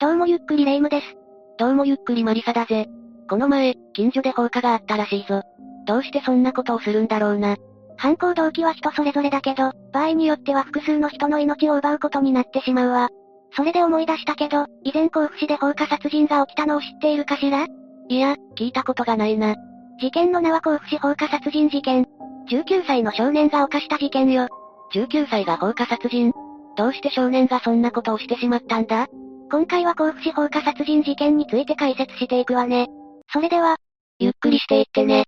どうもゆっくりレ夢ムです。どうもゆっくりマリサだぜ。この前、近所で放火があったらしいぞ。どうしてそんなことをするんだろうな。犯行動機は人それぞれだけど、場合によっては複数の人の命を奪うことになってしまうわ。それで思い出したけど、以前甲府市で放火殺人が起きたのを知っているかしら？いや、聞いたことがないな。事件の名は甲府市放火殺人事件。19歳の少年が犯した事件よ。19歳が放火殺人どうして少年がそんなことをしてしまったんだ？今回は甲府市放火殺人事件について解説していくわね。それでは、ゆっくりしていってね。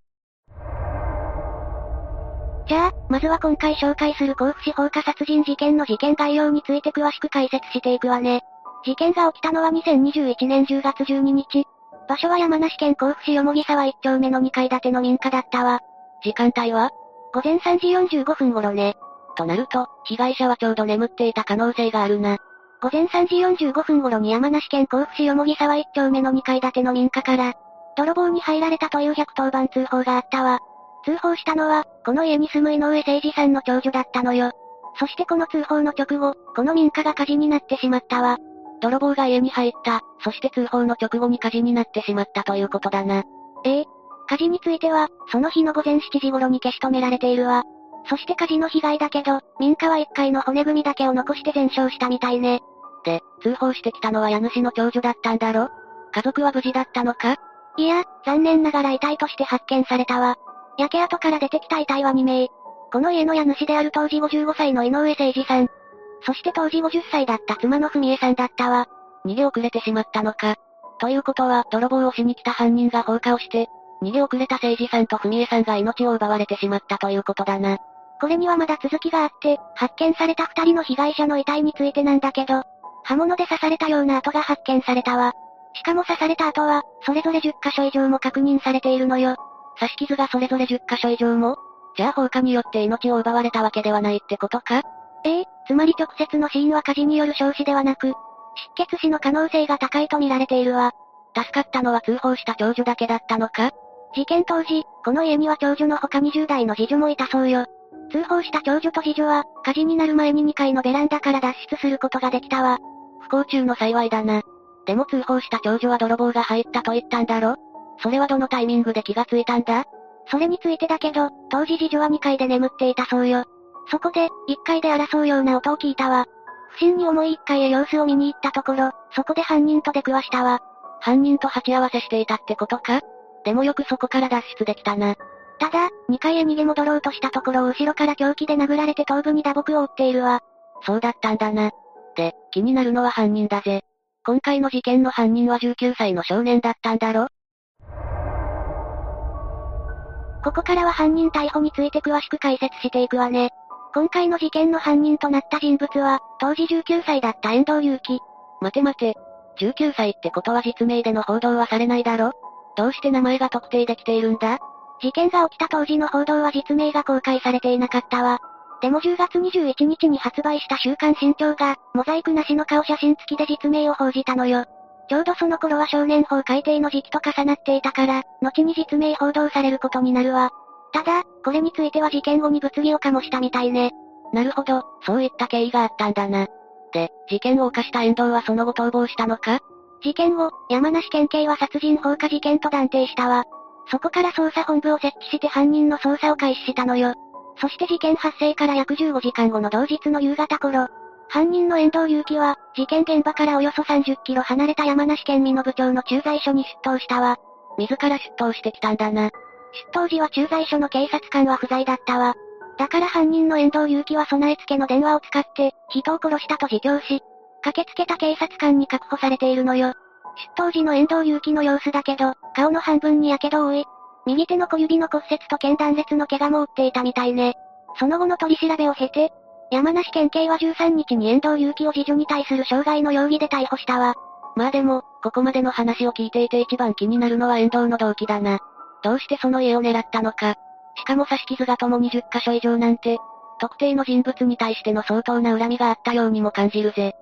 じゃあ、まずは今回紹介する甲府市放火殺人事件の事件概要について詳しく解説していくわね。事件が起きたのは2021年10月12日。場所は山梨県甲府市よもぎ沢1丁目の2階建ての民家だったわ。時間帯は？午前3時45分頃ね。となると、被害者はちょうど眠っていた可能性があるな。午前3時45分頃に山梨県甲府市よもぎ沢1丁目の2階建ての民家から、泥棒に入られたという110番通報があったわ。通報したのは、この家に住む井上誠二さんの長女だったのよ。そしてこの通報の直後、この民家が火事になってしまったわ。泥棒が家に入った、そして通報の直後に火事になってしまったということだな。ええ火事については、その日の午前7時頃に消し止められているわ。そして火事の被害だけど、民家は1階の骨組みだけを残して全焼したみたいね。で、通報してきたのは家主の長女だったんだろ？家族は無事だったのか？いや、残念ながら遺体として発見されたわ。焼け跡から出てきた遺体は2名。この家の家主である当時55歳の井上誠二さん。そして当時50歳だった妻の文江さんだったわ。逃げ遅れてしまったのか？ということは、泥棒をしに来た犯人が放火をして、逃げ遅れた誠二さんと文江さんが命を奪われてしまったということだな。これにはまだ続きがあって、発見された二人の被害者の遺体についてなんだけど、刃物で刺されたような跡が発見されたわ。しかも刺された跡は、それぞれ10箇所以上も確認されているのよ。刺し傷がそれぞれ10箇所以上もじゃあ放火によって命を奪われたわけではないってことか？ええつまり直接の死因は火事による焼死ではなく、失血死の可能性が高いと見られているわ。助かったのは通報した長女だけだったのか？事件当時、この家には長女の他20代の次女もいたそうよ。通報した長女と次女は、火事になる前に2階のベランダから脱出することができたわ。不幸中の幸いだな。でも通報した長女は泥棒が入ったと言ったんだろ？それはどのタイミングで気がついたんだ？それについてだけど、当時次女は2階で眠っていたそうよ。そこで、1階で争うような音を聞いたわ。不審に思い1階へ様子を見に行ったところ、そこで犯人と出くわしたわ。犯人と鉢合わせしていたってことか？でもよくそこから脱出できたな。ただ、2階へ逃げ戻ろうとしたところを後ろから凶器で殴られて頭部に打撲を負っているわ。そうだったんだな。気になるのは犯人だぜ。今回の事件の犯人は19歳の少年だったんだろ？ここからは犯人逮捕について詳しく解説していくわね。今回の事件の犯人となった人物は、当時19歳だった遠藤祐樹。待て待て。19歳ってことは実名での報道はされないだろ？どうして名前が特定できているんだ？事件が起きた当時の報道は実名が公開されていなかったわ。でも10月21日に発売した週刊新潮が、モザイクなしの顔写真付きで実名を報じたのよ。ちょうどその頃は少年法改定の時期と重なっていたから、後に実名報道されることになるわ。ただ、これについては事件後に物議を醸したみたいね。なるほど、そういった経緯があったんだな。で、事件を犯した遠藤はその後逃亡したのか？事件後、山梨県警は殺人放火事件と断定したわ。そこから捜査本部を設置して犯人の捜査を開始したのよ。そして事件発生から約15時間後の同日の夕方頃、犯人の遠藤祐樹は、事件現場からおよそ30キロ離れた山梨県美濃部町の駐在所に出頭したわ。自ら出頭してきたんだな。出頭時は駐在所の警察官は不在だったわ。だから犯人の遠藤祐樹は備え付けの電話を使って、人を殺したと自供し、駆けつけた警察官に確保されているのよ。出頭時の遠藤祐樹の様子だけど、顔の半分に火傷を負い、右手の小指の骨折と腱断裂の怪我も負っていたみたいね。その後の取り調べを経て、山梨県警は13日に遠藤祐樹を次女に対する傷害の容疑で逮捕したわ。まあでも、ここまでの話を聞いていて一番気になるのは遠藤の動機だな。どうしてその家を狙ったのか。しかも刺し傷がとも20箇所以上なんて、特定の人物に対しての相当な恨みがあったようにも感じるぜ。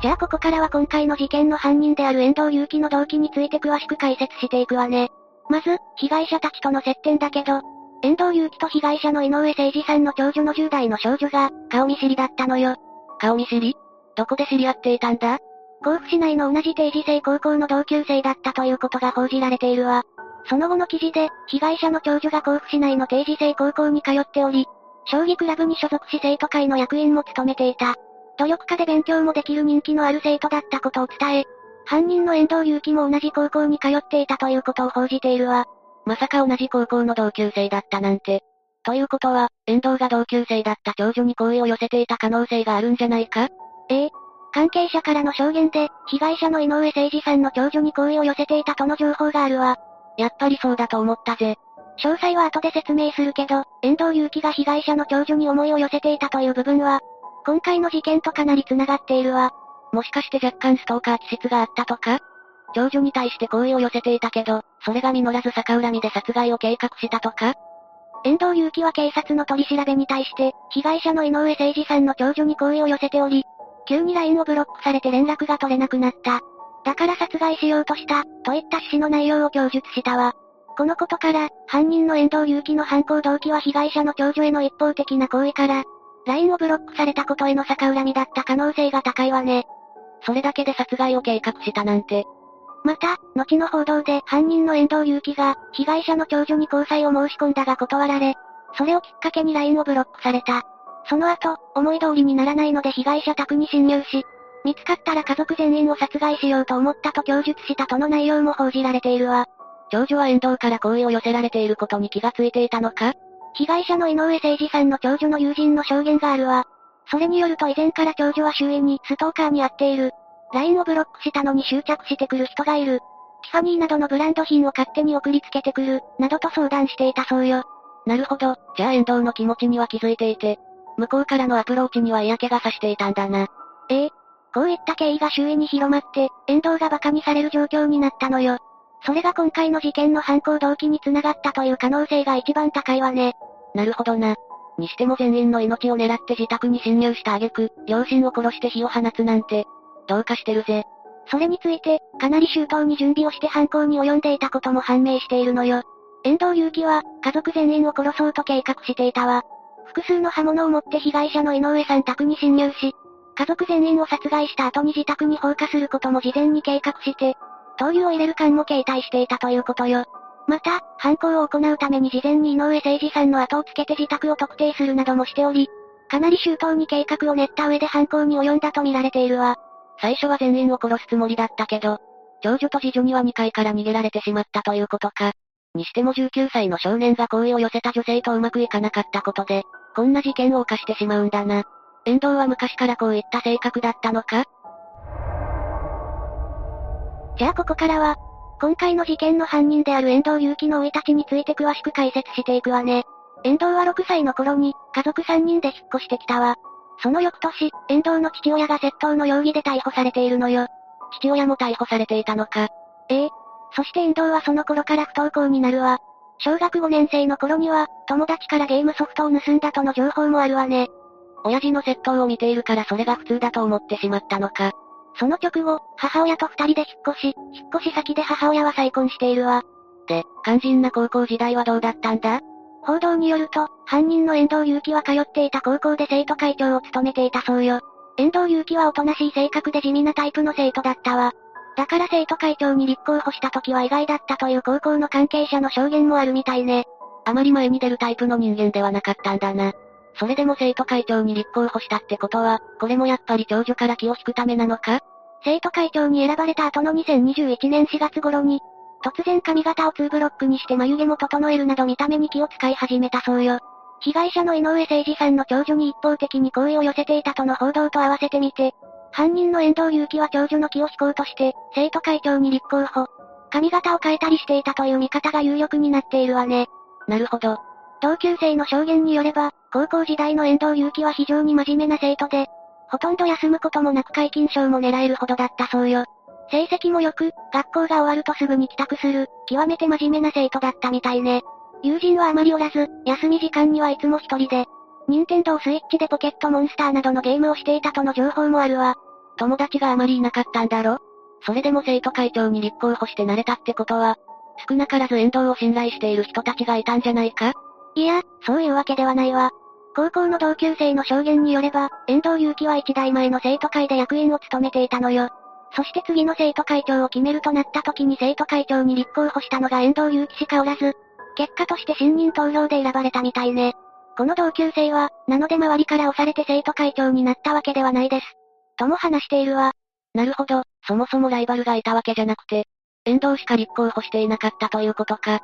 じゃあここからは今回の事件の犯人である遠藤祐樹の動機について詳しく解説していくわね。まず、被害者たちとの接点だけど、遠藤祐樹と被害者の井上誠二さんの長女の10代の少女が、顔見知りだったのよ。顔見知り？どこで知り合っていたんだ？甲府市内の同じ定時制高校の同級生だったということが報じられているわ。その後の記事で、被害者の長女が甲府市内の定時制高校に通っており、将棋クラブに所属し生徒会の役員も務めていた。努力家で勉強もできる人気のある生徒だったことを伝え、犯人の遠藤祐樹も同じ高校に通っていたということを報じているわ。まさか同じ高校の同級生だったなんて。ということは、遠藤が同級生だった長女に好意を寄せていた可能性があるんじゃないか？ええ。関係者からの証言で、被害者の井上誠二さんの長女に好意を寄せていたとの情報があるわ。やっぱりそうだと思ったぜ。詳細は後で説明するけど、遠藤祐樹が被害者の長女に思いを寄せていたという部分は、今回の事件とかなり繋がっているわ。もしかして若干ストーカー気質があったとか？長女に対して好意を寄せていたけど、それが実らず逆恨みで殺害を計画したとか？遠藤祐樹は警察の取り調べに対して、被害者の井上誠二さんの長女に好意を寄せており、急に LINE をブロックされて連絡が取れなくなった。だから殺害しようとした、といった趣旨の内容を供述したわ。このことから、犯人の遠藤祐樹の犯行動機は被害者の長女への一方的な行為から、LINE をブロックされたことへの逆恨みだった可能性が高いわね。それだけで殺害を計画したなんて。また、後の報道で犯人の遠藤祐樹が、被害者の長女に交際を申し込んだが断られ、それをきっかけに LINE をブロックされた。その後、思い通りにならないので被害者宅に侵入し、見つかったら家族全員を殺害しようと思ったと供述したとの内容も報じられているわ。長女は遠藤から好意を寄せられていることに気がついていたのか？被害者の井上誠二さんの長女の友人の証言があるわ。それによると以前から長女は周囲にストーカーに会っている。LINE をブロックしたのに執着してくる人がいる。ティファニーなどのブランド品を勝手に送りつけてくる、などと相談していたそうよ。なるほど、じゃあ遠藤の気持ちには気づいていて、向こうからのアプローチには嫌気がさしていたんだな。ええ。こういった経緯が周囲に広まって、遠藤が馬鹿にされる状況になったのよ。それが今回の事件の犯行動機に繋がったという可能性が一番高いわね。なるほどな。にしても全員の命を狙って自宅に侵入した挙句、両親を殺して火を放つなんて、どうかしてるぜ。それについて、かなり周到に準備をして犯行に及んでいたことも判明しているのよ。遠藤祐樹は、家族全員を殺そうと計画していたわ。複数の刃物を持って被害者の井上さん宅に侵入し、家族全員を殺害した後に自宅に放火することも事前に計画して、灯油を入れる缶も携帯していたということよ。また、犯行を行うために事前に井上誠二さんの後をつけて自宅を特定するなどもしており、かなり周到に計画を練った上で犯行に及んだと見られているわ。最初は全員を殺すつもりだったけど、長女と次女には2階から逃げられてしまったということか。にしても19歳の少年が好意を寄せた女性とうまくいかなかったことで、こんな事件を犯してしまうんだな。遠藤は昔からこういった性格だったのか？じゃあここからは、今回の事件の犯人である遠藤祐樹の生い立ちについて詳しく解説していくわね。遠藤は6歳の頃に、家族3人で引っ越してきたわ。その翌年、遠藤の父親が窃盗の容疑で逮捕されているのよ。父親も逮捕されていたのか。ええ。そして遠藤はその頃から不登校になるわ。小学5年生の頃には、友達からゲームソフトを盗んだとの情報もあるわね。親父の窃盗を見ているからそれが普通だと思ってしまったのか。その直後、母親と二人で引っ越し、引っ越し先で母親は再婚しているわ。で、肝心な高校時代はどうだったんだ？報道によると、犯人の遠藤祐樹は通っていた高校で生徒会長を務めていたそうよ。遠藤祐樹はおとなしい性格で地味なタイプの生徒だったわ。だから生徒会長に立候補した時は意外だったという高校の関係者の証言もあるみたいね。あまり前に出るタイプの人間ではなかったんだな。それでも生徒会長に立候補したってことは、これもやっぱり長女から気を引くためなのか？生徒会長に選ばれた後の2021年4月頃に、突然髪型を2ブロックにして眉毛も整えるなど見た目に気を使い始めたそうよ。被害者の井上誠二さんの長女に一方的に好意を寄せていたとの報道と合わせてみて、犯人の遠藤祐樹は長女の気を引こうとして、生徒会長に立候補。髪型を変えたりしていたという見方が有力になっているわね。なるほど。同級生の証言によれば、高校時代の遠藤祐樹は非常に真面目な生徒で、ほとんど休むこともなく解禁賞も狙えるほどだったそうよ。成績も良く、学校が終わるとすぐに帰宅する、極めて真面目な生徒だったみたいね。友人はあまりおらず、休み時間にはいつも一人で、任天堂スイッチでポケットモンスターなどのゲームをしていたとの情報もあるわ。友達があまりいなかったんだろ？それでも生徒会長に立候補してなれたってことは、少なからず遠藤を信頼している人たちがいたんじゃないか？いや、そういうわけではないわ。高校の同級生の証言によれば、遠藤祐樹は一代前の生徒会で役員を務めていたのよ。そして次の生徒会長を決めるとなった時に生徒会長に立候補したのが遠藤祐樹しかおらず、結果として信任投票で選ばれたみたいね。この同級生は、なので周りから押されて生徒会長になったわけではないです。とも話しているわ。なるほど、そもそもライバルがいたわけじゃなくて、遠藤しか立候補していなかったということか。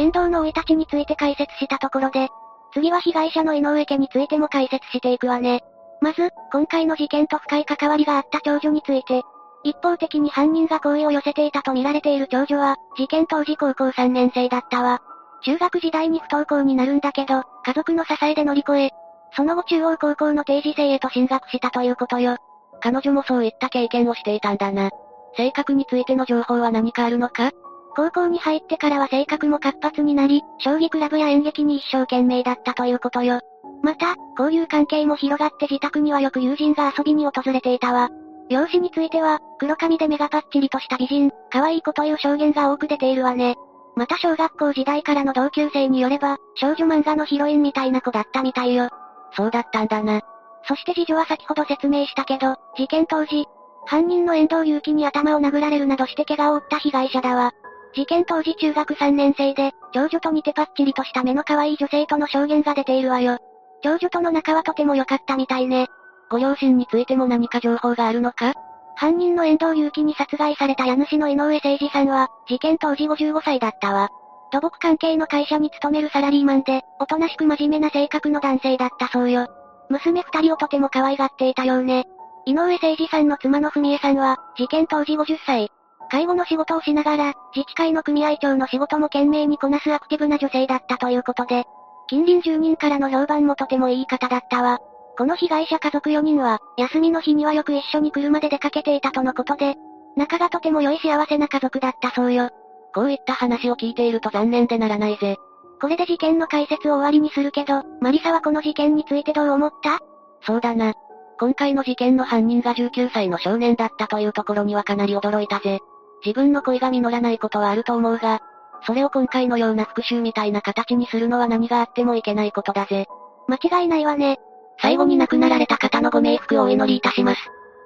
遠藤の生い立ちについて解説したところで、次は被害者の井上家についても解説していくわね。まず、今回の事件と深い関わりがあった長女について、一方的に犯人が好意を寄せていたと見られている長女は、事件当時高校3年生だったわ。中学時代に不登校になるんだけど、家族の支えで乗り越え、その後中央高校の定時制へと進学したということよ。彼女もそういった経験をしていたんだな。性格についての情報は何かあるのか？高校に入ってからは性格も活発になり、将棋クラブや演劇に一生懸命だったということよ。また、交友関係も広がって自宅にはよく友人が遊びに訪れていたわ。容姿については、黒髪で目がパッチリとした美人、可愛い子という証言が多く出ているわね。また小学校時代からの同級生によれば、少女漫画のヒロインみたいな子だったみたいよ。そうだったんだな。そして次女は先ほど説明したけど、事件当時、犯人の遠藤祐樹に頭を殴られるなどして怪我を負った被害者だわ。事件当時中学3年生で、長女と似てパッチリとした目の可愛い女性との証言が出ているわよ。長女との仲はとても良かったみたいね。ご両親についても何か情報があるのか？犯人の遠藤祐樹に殺害された家主の井上誠二さんは、事件当時55歳だったわ。土木関係の会社に勤めるサラリーマンで、おとなしく真面目な性格の男性だったそうよ。娘二人をとても可愛がっていたようね。井上誠二さんの妻の文江さんは、事件当時50歳。介護の仕事をしながら、自治会の組合長の仕事も懸命にこなすアクティブな女性だったということで、近隣住人からの評判もとてもいい方だったわ。この被害者家族4人は、休みの日にはよく一緒に車で出かけていたとのことで、仲がとても良い幸せな家族だったそうよ。こういった話を聞いていると残念でならないぜ。これで事件の解説を終わりにするけど、マリサはこの事件についてどう思った？そうだな。今回の事件の犯人が19歳の少年だったというところにはかなり驚いたぜ。自分の恋が実らないことはあると思うが、それを今回のような復讐みたいな形にするのは何があってもいけないことだぜ。間違いないわね。最後に亡くなられた方のご冥福をお祈りいたします。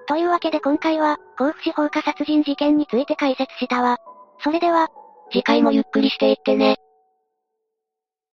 というわけで今回は、甲府市放火殺人事件について解説したわ。それでは、次回もゆっくりしていってね。